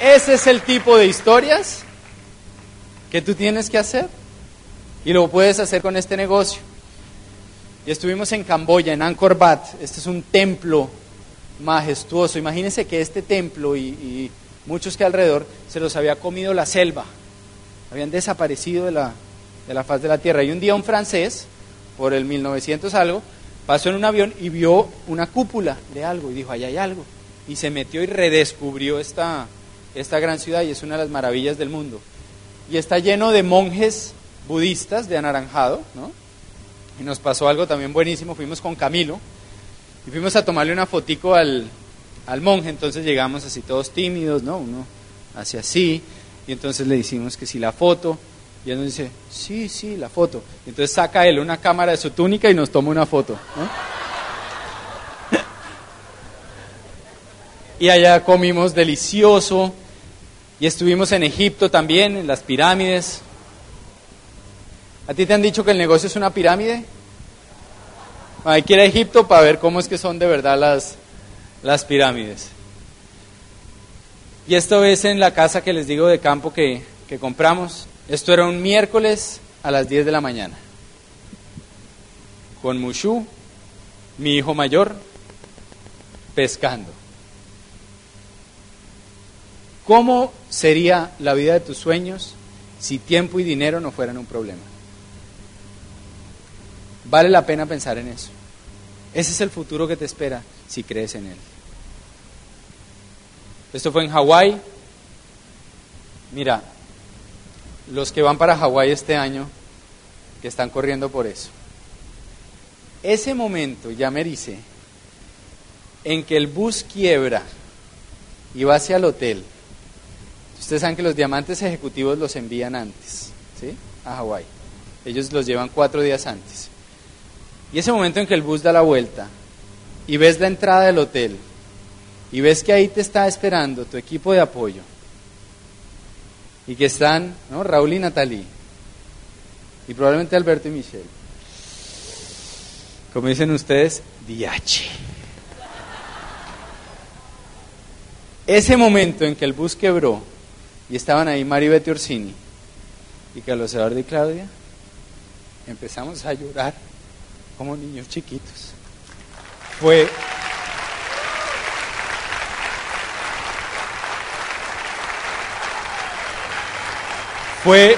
Ese es el tipo de historias que tú tienes que hacer. Y lo puedes hacer con este negocio. Y estuvimos en Camboya, en Angkor Wat. Este es un templo majestuoso. Imagínense que este templo y, muchos que alrededor se los había comido la selva. Habían desaparecido de la, de la faz de la tierra. Y un día un francés, por el 1900 algo, pasó en un avión y vio una cúpula de algo y dijo, ahí hay algo. Y se metió y redescubrió esta, esta gran ciudad y es una de las maravillas del mundo. Y está lleno de monjes budistas de anaranjado, ¿no? Y nos pasó algo también buenísimo, fuimos con Camilo y fuimos a tomarle una fotico al, al monje, entonces llegamos así todos tímidos, ¿no? Uno hacia así, y entonces le decimos que si la foto, y él nos dice, sí, sí, la foto. Y entonces saca él una cámara de su túnica y nos toma una foto. Y allá comimos delicioso, y estuvimos en Egipto también, en las pirámides. ¿A ti te han dicho que el negocio es una pirámide? Hay que ir a Egipto para ver cómo es que son de verdad las, las pirámides. Y esto es en la casa que les digo de campo que, que compramos. Esto era un miércoles a las 10 de la mañana. Con Mushu, mi hijo mayor, pescando. ¿Cómo sería la vida de tus sueños si tiempo y dinero no fueran un problema? Vale la pena pensar en eso. Ese es el futuro que te espera si crees en él. Esto fue en Hawái. Mira, los que van para Hawái este año, que están corriendo por eso. Ese momento, ya me dice, en que el bus quiebra y va hacia el hotel. Ustedes saben que los diamantes ejecutivos los envían antes, ¿sí? A Hawái. Ellos los llevan cuatro días antes. Y ese momento en que el bus da la vuelta y ves la entrada del hotel y ves que ahí te está esperando tu equipo de apoyo y que están ¿no? Raúl y Natalie y probablemente Alberto y Michelle. Como dicen ustedes, DH. Ese momento en que el bus quebró y estaban ahí Mario Betty Orsini y Carlos Eduardo y Claudia, empezamos a llorar como niños chiquitos. Fue Fue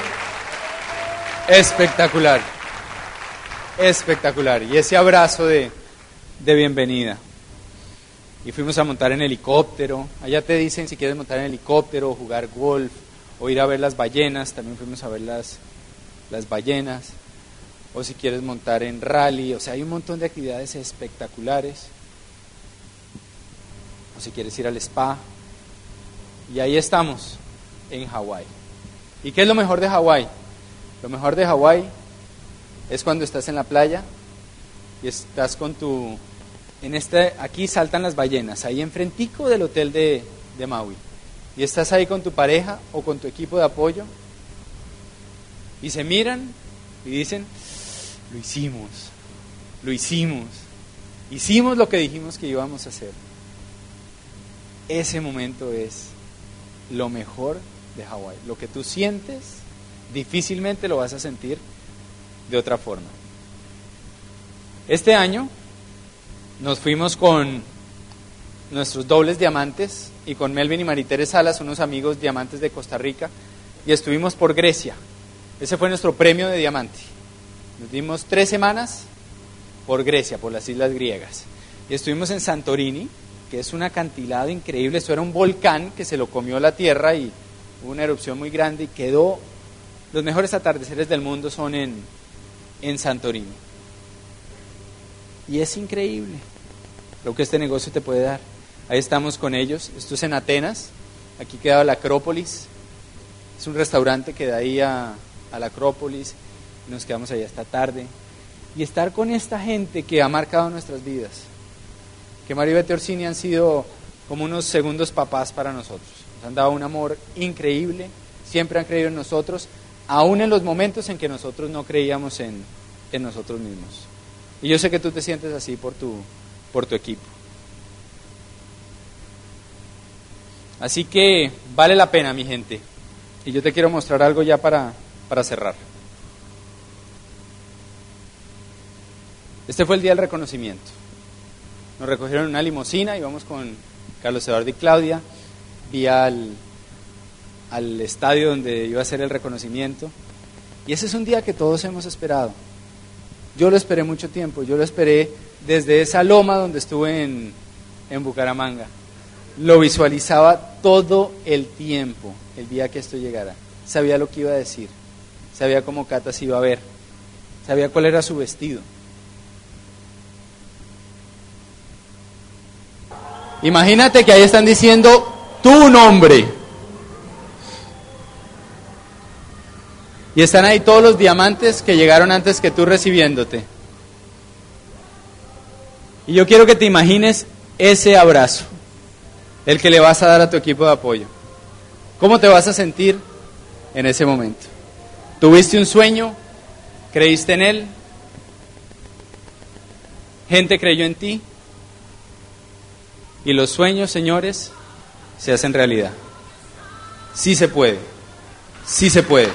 espectacular, espectacular. Y ese abrazo de, de, bienvenida. Y fuimos a montar en helicóptero. Allá te dicen si quieres montar en helicóptero, jugar golf, o ir a ver las ballenas. También fuimos a ver las, las ballenas. O si quieres montar en rally. O sea, hay un montón de actividades espectaculares. O si quieres ir al spa. Y ahí estamos, en Hawái. ¿Y qué es lo mejor de Hawái? Lo mejor de Hawái es cuando estás en la playa y estás con tu... En este, aquí saltan las ballenas, ahí enfrentico del hotel de, de Maui. Y estás ahí con tu pareja o con tu equipo de apoyo y se miran y dicen, lo hicimos, lo hicimos, hicimos lo que dijimos que íbamos a hacer. Ese momento es lo mejor de Hawái. Lo que tú sientes, difícilmente lo vas a sentir de otra forma. Este año nos fuimos con nuestros dobles diamantes y con Melvin y Maritere Salas, unos amigos diamantes de Costa Rica, y estuvimos por Grecia. Ese fue nuestro premio de diamante. Nos dimos tres semanas por Grecia, por las islas griegas. Y estuvimos en Santorini, que es un acantilado increíble. Esto era un volcán que se lo comió la tierra y hubo una erupción muy grande y quedó, los mejores atardeceres del mundo son en, en Santorini. Y es increíble lo que este negocio te puede dar. Ahí estamos con ellos, esto es en Atenas, aquí queda la Acrópolis, es un restaurante que da ahí a, la Acrópolis, nos quedamos ahí esta tarde. Y estar con esta gente que ha marcado nuestras vidas, que Mario y han sido como unos segundos papás para nosotros. Han dado un amor increíble, siempre han creído en nosotros, aún en los momentos en que nosotros no creíamos en, en nosotros mismos. Y yo sé que tú te sientes así por tu, por tu equipo. Así que vale la pena, mi gente. Y yo te quiero mostrar algo ya para, para cerrar. Este fue el día del reconocimiento. Nos recogieron en una limusina, íbamos con Carlos Eduardo y Claudia vi al, al estadio donde iba a ser el reconocimiento. Y ese es un día que todos hemos esperado. Yo lo esperé mucho tiempo, yo lo esperé desde esa loma donde estuve en, en Bucaramanga. Lo visualizaba todo el tiempo, el día que esto llegara. Sabía lo que iba a decir, sabía cómo Cata se iba a ver, sabía cuál era su vestido. Imagínate que ahí están diciendo tu nombre. Y están ahí todos los diamantes que llegaron antes que tú recibiéndote. Y yo quiero que te imagines ese abrazo, el que le vas a dar a tu equipo de apoyo. ¿Cómo te vas a sentir en ese momento? ¿Tuviste un sueño? ¿Creíste en él? ¿Gente creyó en ti? Y los sueños, señores, se hacen realidad. Sí se puede. Sí se puede.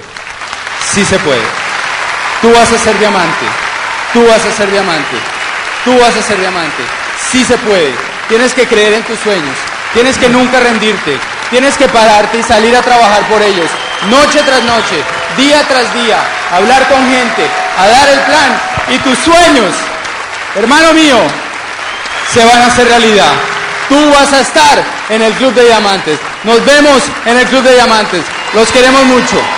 Sí se puede. Tú vas a ser diamante. Tú vas a ser diamante. Tú vas a ser diamante. Sí se puede. Tienes que creer en tus sueños. Tienes que nunca rendirte. Tienes que pararte y salir a trabajar por ellos. Noche tras noche, día tras día. Hablar con gente, a dar el plan. Y tus sueños, hermano mío, se van a hacer realidad. Tú vas a estar en el Club de Diamantes. Nos vemos en el Club de Diamantes. Los queremos mucho.